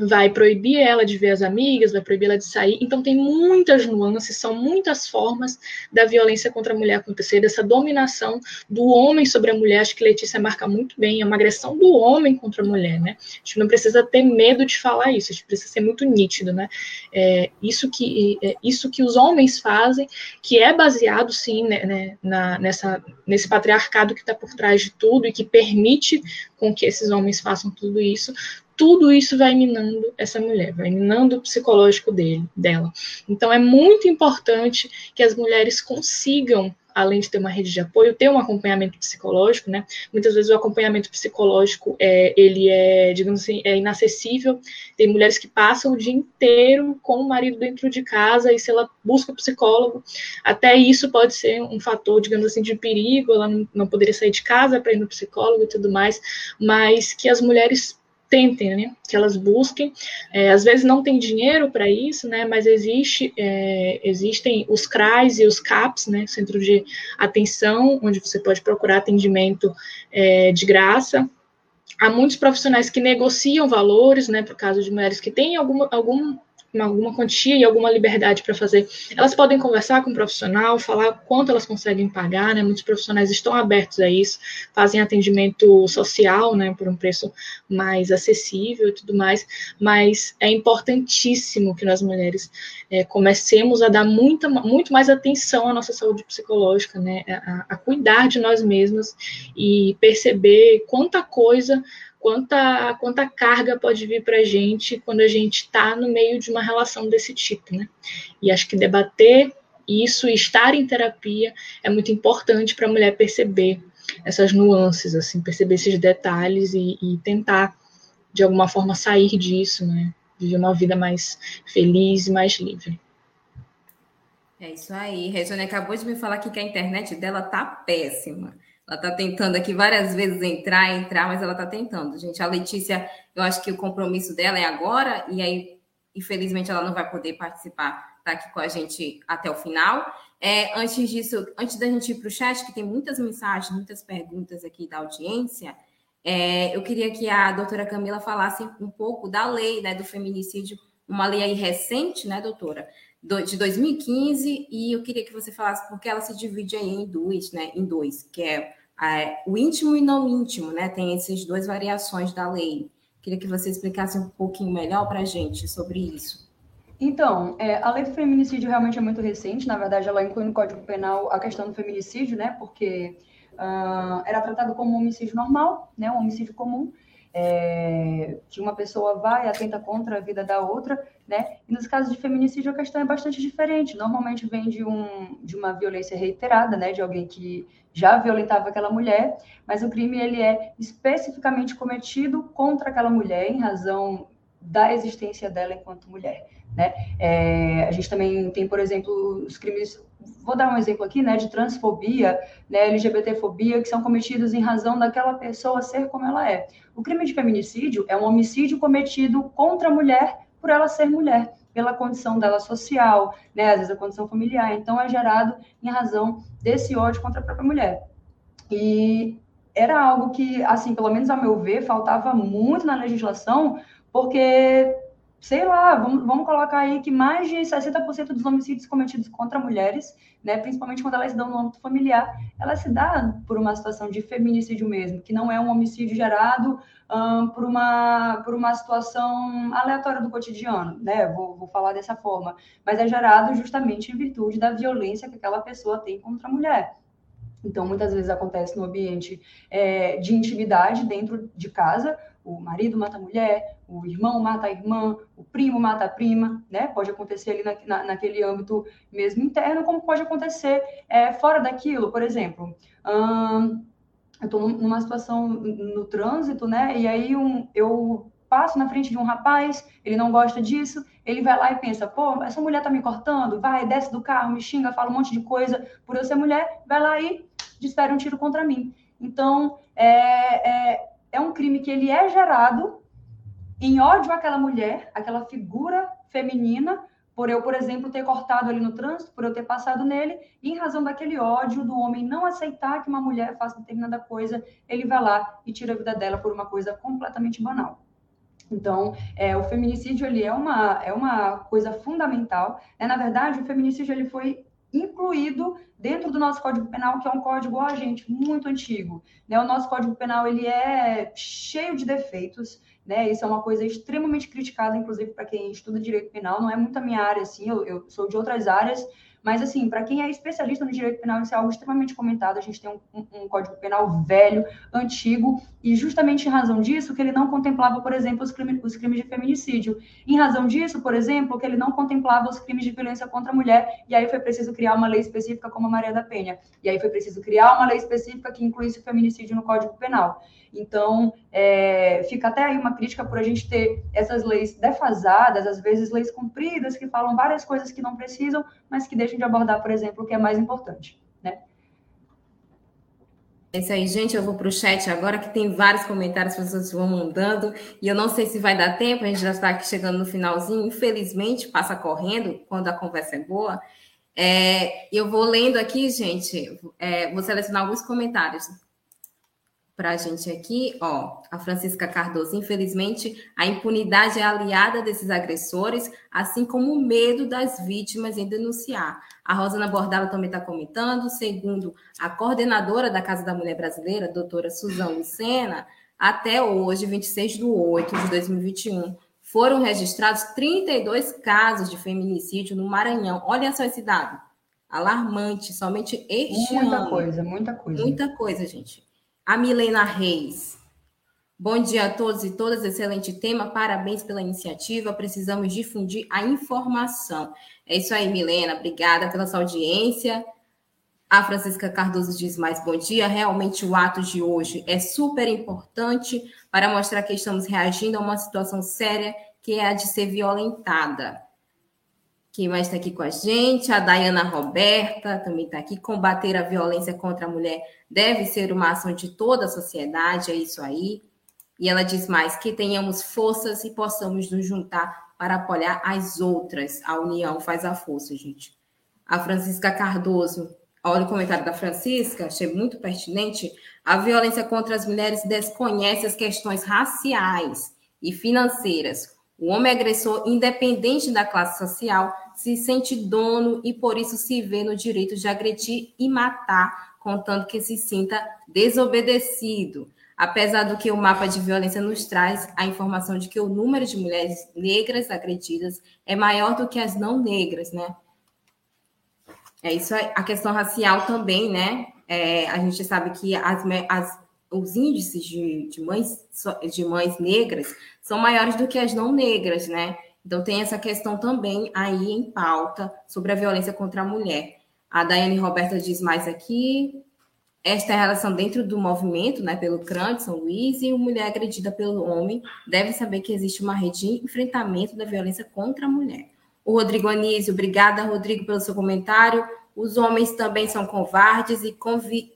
vai proibir ela de ver as amigas, vai proibir ela de sair. Então, tem muitas nuances, são muitas formas da violência contra a mulher acontecer, dessa dominação do homem sobre a mulher. Acho que Letícia marca muito bem, é uma agressão do homem contra a mulher, né? A gente não precisa ter medo de falar isso, a gente precisa ser muito nítido, né? É, isso, que, é, isso que os homens fazem, que é baseado, sim, né, né na, nessa, nesse patriarcado que está por trás de tudo e que permite com que esses homens façam tudo isso, tudo isso vai minando essa mulher, vai minando o psicológico dele, dela. Então é muito importante que as mulheres consigam além de ter uma rede de apoio, ter um acompanhamento psicológico, né? Muitas vezes o acompanhamento psicológico é, ele é, digamos assim, é inacessível. Tem mulheres que passam o dia inteiro com o marido dentro de casa e se ela busca psicólogo, até isso pode ser um fator, digamos assim, de perigo. Ela não, não poderia sair de casa para ir no psicólogo e tudo mais, mas que as mulheres tentem, né? Que elas busquem. É, às vezes não tem dinheiro para isso, né? Mas existe, é, existem os CRAs e os CAPs, né? Centro de Atenção, onde você pode procurar atendimento é, de graça. Há muitos profissionais que negociam valores, né? Por caso de mulheres que têm alguma, algum alguma quantia e alguma liberdade para fazer, elas podem conversar com o profissional, falar quanto elas conseguem pagar, né? Muitos profissionais estão abertos a isso, fazem atendimento social, né, por um preço mais acessível e tudo mais, mas é importantíssimo que nós mulheres é, comecemos a dar muita, muito mais atenção à nossa saúde psicológica, né, a, a cuidar de nós mesmas e perceber quanta coisa quanta, quanta carga pode vir para a gente quando a gente está no meio de uma relação desse tipo, né? E acho que debater isso e estar em terapia é muito importante para a mulher perceber essas nuances, assim, perceber esses detalhes e, e, tentar, de alguma forma, sair disso, né? Viver uma vida mais feliz e mais livre.
É isso aí. Regiane acabou de me falar aqui que a internet dela tá péssima. Ela está tentando aqui várias vezes entrar, entrar, mas ela está tentando, gente. A Letícia, eu acho que o compromisso dela é agora, e aí, infelizmente, ela não vai poder participar, tá aqui com a gente até o final. É, antes disso, antes da gente ir para o chat, que tem muitas mensagens, muitas perguntas aqui da audiência, é, eu queria que a doutora Camila falasse um pouco da lei né, do feminicídio, uma lei aí recente, né, doutora? de 2015, e eu queria que você falasse porque ela se divide aí em dois, né? Em dois, que é é, o íntimo e não íntimo, né? Tem essas duas variações da lei. Queria que você explicasse um pouquinho melhor para a gente sobre isso.
Então, é, a lei do feminicídio realmente é muito recente. Na verdade, ela inclui no Código Penal a questão do feminicídio, né? Porque uh, era tratado como um homicídio normal, né? Um homicídio comum é, que uma pessoa vai e atenta contra a vida da outra, né? E nos casos de feminicídio a questão é bastante diferente. Normalmente vem de, um, de uma violência reiterada, né? De alguém que já violentava aquela mulher, mas o crime ele é especificamente cometido contra aquela mulher em razão da existência dela enquanto mulher, né? É, a gente também tem, por exemplo, os crimes vou dar um exemplo aqui, né, de transfobia, né, LGBTfobia, que são cometidos em razão daquela pessoa ser como ela é. O crime de feminicídio é um homicídio cometido contra a mulher por ela ser mulher, pela condição dela social, né, às vezes a condição familiar. Então é gerado em razão desse ódio contra a própria mulher. E era algo que, assim, pelo menos ao meu ver, faltava muito na legislação, porque sei lá, vamos, vamos colocar aí que mais de 60% dos homicídios cometidos contra mulheres, né, principalmente quando elas se dão no âmbito familiar, elas se dão por uma situação de feminicídio mesmo, que não é um homicídio gerado um, por, uma, por uma situação aleatória do cotidiano, né, vou, vou falar dessa forma, mas é gerado justamente em virtude da violência que aquela pessoa tem contra a mulher. Então, muitas vezes acontece no ambiente é, de intimidade dentro de casa, o marido mata a mulher, o irmão mata a irmã, o primo mata a prima, né? Pode acontecer ali na, na, naquele âmbito mesmo interno, como pode acontecer é, fora daquilo. Por exemplo, hum, eu estou numa situação no trânsito, né? E aí um, eu passo na frente de um rapaz, ele não gosta disso, ele vai lá e pensa, pô, essa mulher tá me cortando, vai, desce do carro, me xinga, fala um monte de coisa por eu ser mulher, vai lá e dispara um tiro contra mim. Então, é, é, é um crime que ele é gerado em ódio àquela mulher, aquela figura feminina, por eu, por exemplo, ter cortado ali no trânsito, por eu ter passado nele, e em razão daquele ódio do homem não aceitar que uma mulher faça determinada coisa, ele vai lá e tira a vida dela por uma coisa completamente banal. Então, é, o feminicídio ele é uma, é uma coisa fundamental. Né? Na verdade, o feminicídio ele foi incluído dentro do nosso Código Penal, que é um código, ó, gente, muito antigo. Né? O nosso Código Penal ele é cheio de defeitos, né? Isso é uma coisa extremamente criticada, inclusive para quem estuda direito penal. Não é muito a minha área, assim, eu, eu sou de outras áreas, mas, assim, para quem é especialista no direito penal, isso é algo extremamente comentado. A gente tem um, um, um, código penal velho, antigo, e justamente em razão disso, que ele não contemplava, por exemplo, os, os crimes de feminicídio. Em razão disso, por exemplo, que ele não contemplava os crimes de violência contra a mulher, e aí foi preciso criar uma lei específica como a Maria da Penha. E aí foi preciso criar uma lei específica que incluísse o feminicídio no Código Penal. Então, é, fica até aí uma crítica por a gente ter essas leis defasadas, às vezes leis compridas, que falam várias coisas que não precisam, mas que deixam de abordar, por exemplo, o que é mais importante. Né?
É isso aí, gente. Eu vou para o chat agora, que tem vários comentários que vocês vão mandando. E eu não sei se vai dar tempo, a gente já está aqui chegando no finalzinho. Infelizmente, passa correndo quando a conversa é boa. É, eu vou lendo aqui, gente. É, vou selecionar alguns comentários para a gente aqui, ó, a Francisca Cardoso. Infelizmente, a impunidade é aliada desses agressores, assim como o medo das vítimas em denunciar. A Rosana Bordalo também está comentando, segundo a coordenadora da Casa da Mulher Brasileira, doutora Suzana Lucena, até hoje, 26 de 8 de 2021, foram registrados 32 casos de feminicídio no Maranhão. Olha só esse dado. Alarmante, somente este
muita
ano.
Muita coisa, muita coisa.
Muita coisa, gente. A Milena Reis. Bom dia a todos e todas, excelente tema, parabéns pela iniciativa. Precisamos difundir a informação. É isso aí, Milena, obrigada pela sua audiência. A Francisca Cardoso diz mais bom dia. Realmente o ato de hoje é super importante para mostrar que estamos reagindo a uma situação séria que é a de ser violentada. Quem mais está aqui com a gente? A Dayana Roberta também está aqui. Combater a violência contra a mulher deve ser uma ação de toda a sociedade, é isso aí. E ela diz mais: que tenhamos forças e possamos nos juntar para apoiar as outras. A união faz a força, gente. A Francisca Cardoso, olha o comentário da Francisca, achei muito pertinente. A violência contra as mulheres desconhece as questões raciais e financeiras o homem agressor, independente da classe social, se sente dono e por isso se vê no direito de agredir e matar, contando que se sinta desobedecido. Apesar do que o mapa de violência nos traz, a informação de que o número de mulheres negras agredidas é maior do que as não negras, né? É isso aí. A questão racial também, né? É, a gente sabe que as, as os índices de, de, mães, de mães negras são maiores do que as não negras, né? Então tem essa questão também aí em pauta sobre a violência contra a mulher. A Daiane Roberta diz mais aqui, esta é a relação dentro do movimento, né, pelo CRAN de São Luís, e a mulher agredida pelo homem deve saber que existe uma rede de enfrentamento da violência contra a mulher. O Rodrigo Anísio, obrigada, Rodrigo, pelo seu comentário. Os homens também são covardes e,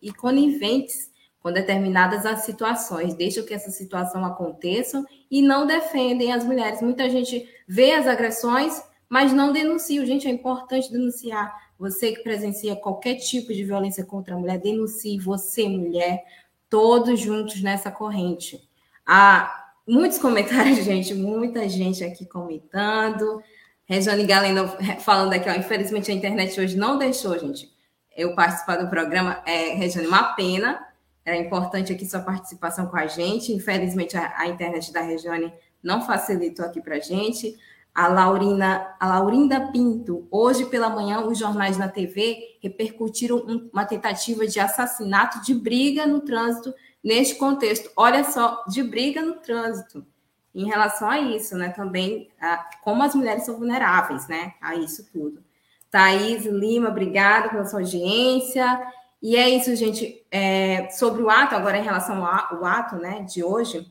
e coniventes com determinadas as situações, deixam que essa situação aconteça e não defendem as mulheres. Muita gente vê as agressões, mas não denuncia. Gente, é importante denunciar. Você que presencia qualquer tipo de violência contra a mulher, denuncie você, mulher, todos juntos nessa corrente. Há muitos comentários, <laughs> gente, muita gente aqui comentando. Regiane Galeno falando aqui, ó, infelizmente a internet hoje não deixou, gente, eu participar do programa. É, Regiane, uma pena, é importante aqui sua participação com a gente. Infelizmente, a, a internet da Regiane não facilitou aqui para a gente. A Laurina, a Laurinda Pinto, hoje pela manhã, os jornais na TV repercutiram um, uma tentativa de assassinato de briga no trânsito neste contexto. Olha só, de briga no trânsito. Em relação a isso, né? Também a, como as mulheres são vulneráveis, né? A isso tudo. Thaís Lima, obrigada pela sua audiência. E é isso, gente. É, sobre o ato, agora em relação ao ato né, de hoje,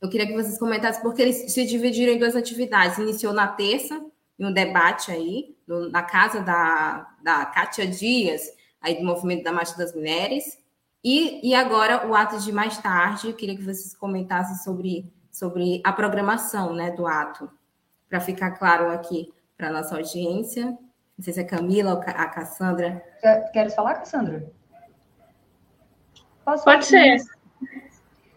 eu queria que vocês comentassem, porque eles se dividiram em duas atividades. Iniciou na terça, em um debate aí, no, na casa da, da Kátia Dias, aí do Movimento da Marcha das Mulheres. E, e agora o ato de mais tarde, eu queria que vocês comentassem sobre, sobre a programação né, do ato, para ficar claro aqui para a nossa audiência. Não sei se é Camila ou a Cassandra.
Queres falar, Cassandra?
Posso pode ser.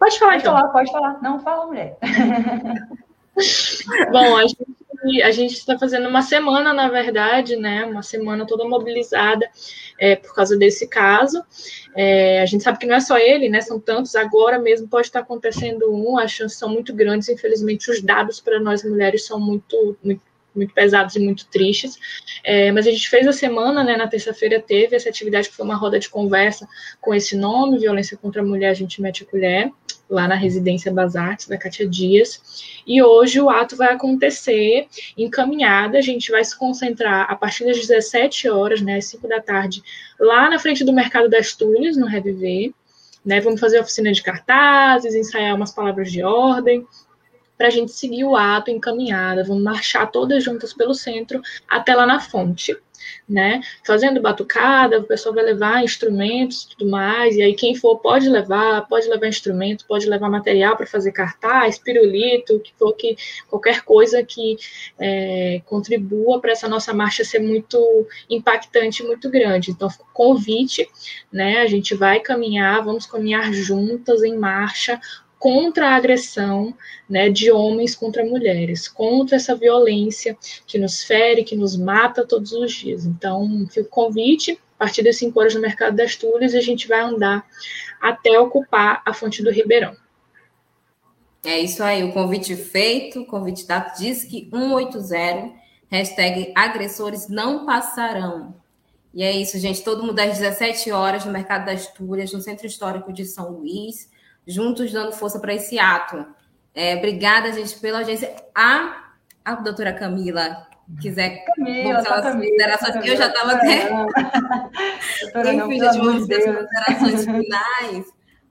Pode falar,
pode
então.
falar, pode falar. Não, fala, mulher. <laughs>
Bom, a gente a gente está fazendo uma semana, na verdade, né? Uma semana toda mobilizada é, por causa desse caso. É, a gente sabe que não é só ele, né? São tantos. Agora mesmo pode estar acontecendo um. As chances são muito grandes. Infelizmente, os dados para nós mulheres são muito, muito muito pesados e muito tristes. É, mas a gente fez a semana, né, na terça-feira teve essa atividade que foi uma roda de conversa com esse nome, Violência contra a Mulher, a gente mete a colher, lá na residência Basartes, da Cátia Dias. E hoje o ato vai acontecer encaminhada, a gente vai se concentrar a partir das 17 horas, né, às 5 da tarde, lá na frente do Mercado das Tulhas, no Reviver. Né, vamos fazer oficina de cartazes, ensaiar umas palavras de ordem, para a gente seguir o ato encaminhada. Vamos marchar todas juntas pelo centro até lá na fonte né? Fazendo batucada, o pessoal vai levar instrumentos e tudo mais, e aí quem for pode levar, pode levar instrumento, pode levar material para fazer cartaz, pirulito, que for que qualquer coisa que é, contribua para essa nossa marcha ser muito impactante, muito grande. Então, convite, né? A gente vai caminhar, vamos caminhar juntas em marcha contra a agressão né, de homens contra mulheres, contra essa violência que nos fere, que nos mata todos os dias. Então, fica o convite, a partir das 5 horas no Mercado das Tulhas, a gente vai andar até ocupar a Fonte do Ribeirão.
É isso aí, o convite feito, o convite dado, diz que 180, hashtag agressores não passarão. E é isso, gente, todo mundo às 17 horas no Mercado das Tulhas, no Centro Histórico de São Luís, juntos dando força para esse ato. É, obrigada, gente, pela audiência. A, a doutora Camila quiser
Camila, tá considerações,
Camila, eu já estava até. Enfim, gente, vamos ter as considerações finais.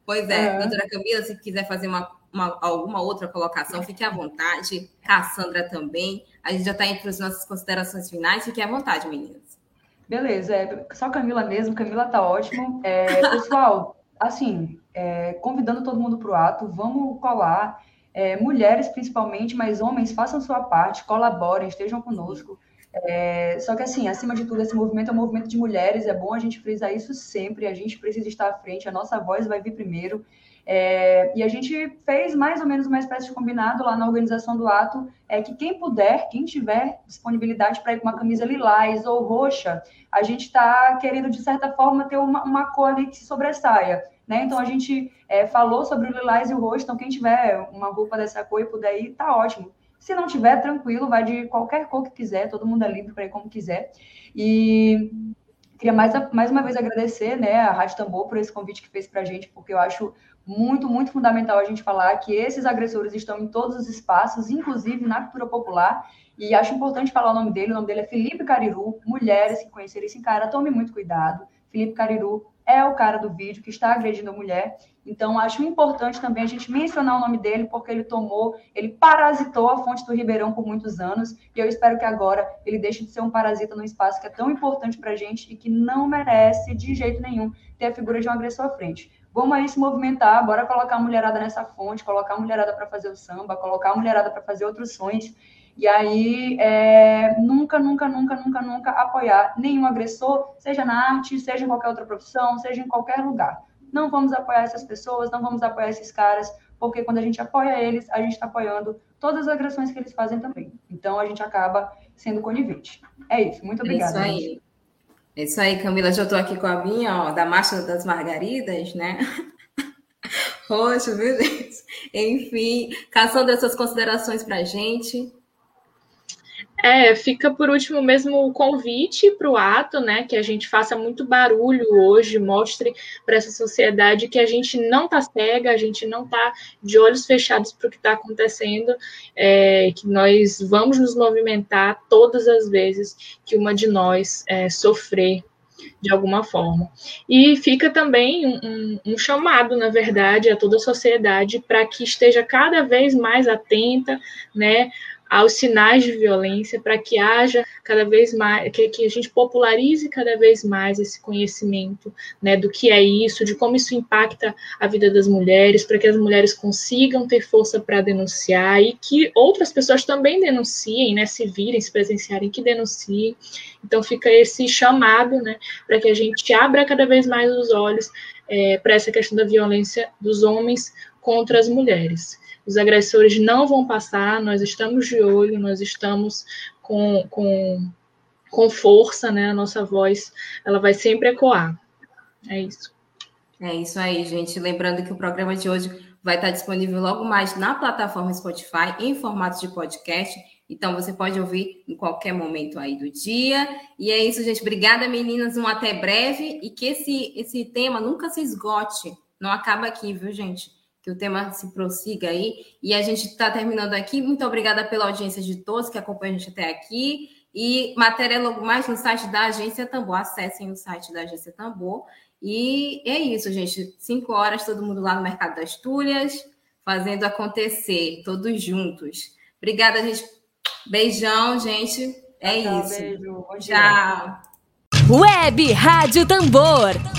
Pois é, doutora Camila, se quiser fazer uma, uma, alguma outra colocação, fique à vontade. Cassandra também. A gente já está entre as nossas considerações finais. Fique à vontade, meninas.
Beleza, é só Camila mesmo. Camila tá ótimo. É, <laughs> pessoal, assim, é, convidando todo mundo para o ato, vamos colar, é, mulheres principalmente, mas homens, façam sua parte, colaborem, estejam conosco. É, só que, assim, acima de tudo, esse movimento é um movimento de mulheres, é bom a gente frisar isso sempre, a gente precisa estar à frente, a nossa voz vai vir primeiro. É, e a gente fez mais ou menos uma espécie de combinado lá na organização do ato, é que quem puder, quem tiver disponibilidade para ir com uma camisa lilás ou roxa, a gente está querendo, de certa forma, ter uma, uma cor ali que se sobressaia. Né? Então a gente é, falou sobre o lilás e o roxo, então quem tiver uma roupa dessa cor e puder ir, tá ótimo. Se não tiver, tranquilo, vai de qualquer cor que quiser, todo mundo é livre para ir como quiser. E queria mais, mais uma vez agradecer né, a Rádio Tambor por esse convite que fez para a gente, porque eu acho muito, muito fundamental a gente falar que esses agressores estão em todos os espaços, inclusive na cultura popular, e acho importante falar o nome dele, o nome dele é Felipe Cariru, mulheres que conhecerem esse cara, tome muito cuidado, Felipe Cariru é o cara do vídeo que está agredindo a mulher. Então, acho importante também a gente mencionar o nome dele, porque ele tomou, ele parasitou a fonte do Ribeirão por muitos anos, e eu espero que agora ele deixe de ser um parasita num espaço que é tão importante para a gente e que não merece, de jeito nenhum, ter a figura de um agressor à frente. Vamos aí se movimentar, bora colocar a mulherada nessa fonte, colocar a mulherada para fazer o samba, colocar a mulherada para fazer outros sonhos. E aí, é, nunca, nunca, nunca, nunca, nunca apoiar nenhum agressor, seja na arte, seja em qualquer outra profissão, seja em qualquer lugar. Não vamos apoiar essas pessoas, não vamos apoiar esses caras, porque quando a gente apoia eles, a gente está apoiando todas as agressões que eles fazem também. Então, a gente acaba sendo conivente. É isso, muito obrigada.
É isso aí. É isso aí, Camila. Já estou aqui com a minha, ó, da Marcha das Margaridas, né? <laughs> Roxo, viu, gente? Enfim, caçando essas considerações para a gente.
É, fica por último mesmo o convite para o ato, né? Que a gente faça muito barulho hoje, mostre para essa sociedade que a gente não está cega, a gente não está de olhos fechados para o que está acontecendo, é, que nós vamos nos movimentar todas as vezes que uma de nós é, sofrer de alguma forma. E fica também um, um, um, chamado, na verdade, a toda a sociedade para que esteja cada vez mais atenta, né, aos sinais de violência, para que haja cada vez mais, que, que, a gente popularize cada vez mais esse conhecimento né, do que é isso, de como isso impacta a vida das mulheres, para que as mulheres consigam ter força para denunciar e que outras pessoas também denunciem, né, se virem, se presenciarem, que denunciem. Então fica esse chamado né, para que a gente abra cada vez mais os olhos é, para essa questão da violência dos homens contra as mulheres os agressores não vão passar, nós estamos de olho, nós estamos com, com, com força, né? A nossa voz, ela vai sempre ecoar. É isso.
É isso aí, gente. Lembrando que o programa de hoje vai estar disponível logo mais na plataforma Spotify, em formato de podcast. Então, você pode ouvir em qualquer momento aí do dia. E é isso, gente. Obrigada, meninas. Um até breve. E que esse, esse tema nunca se esgote. Não acaba aqui, viu, gente? Que o tema se prossiga aí. E a gente está terminando aqui. Muito obrigada pela audiência de todos que acompanham a gente até aqui. E matéria logo mais no site da Agência Tambor. Acessem o site da Agência Tambor. E é isso, gente. Cinco horas, todo mundo lá no Mercado das Tulhas. fazendo acontecer, todos juntos. Obrigada, gente. Beijão, gente. É Tchau, isso. Beijo. Tchau.
Web Rádio Tambor.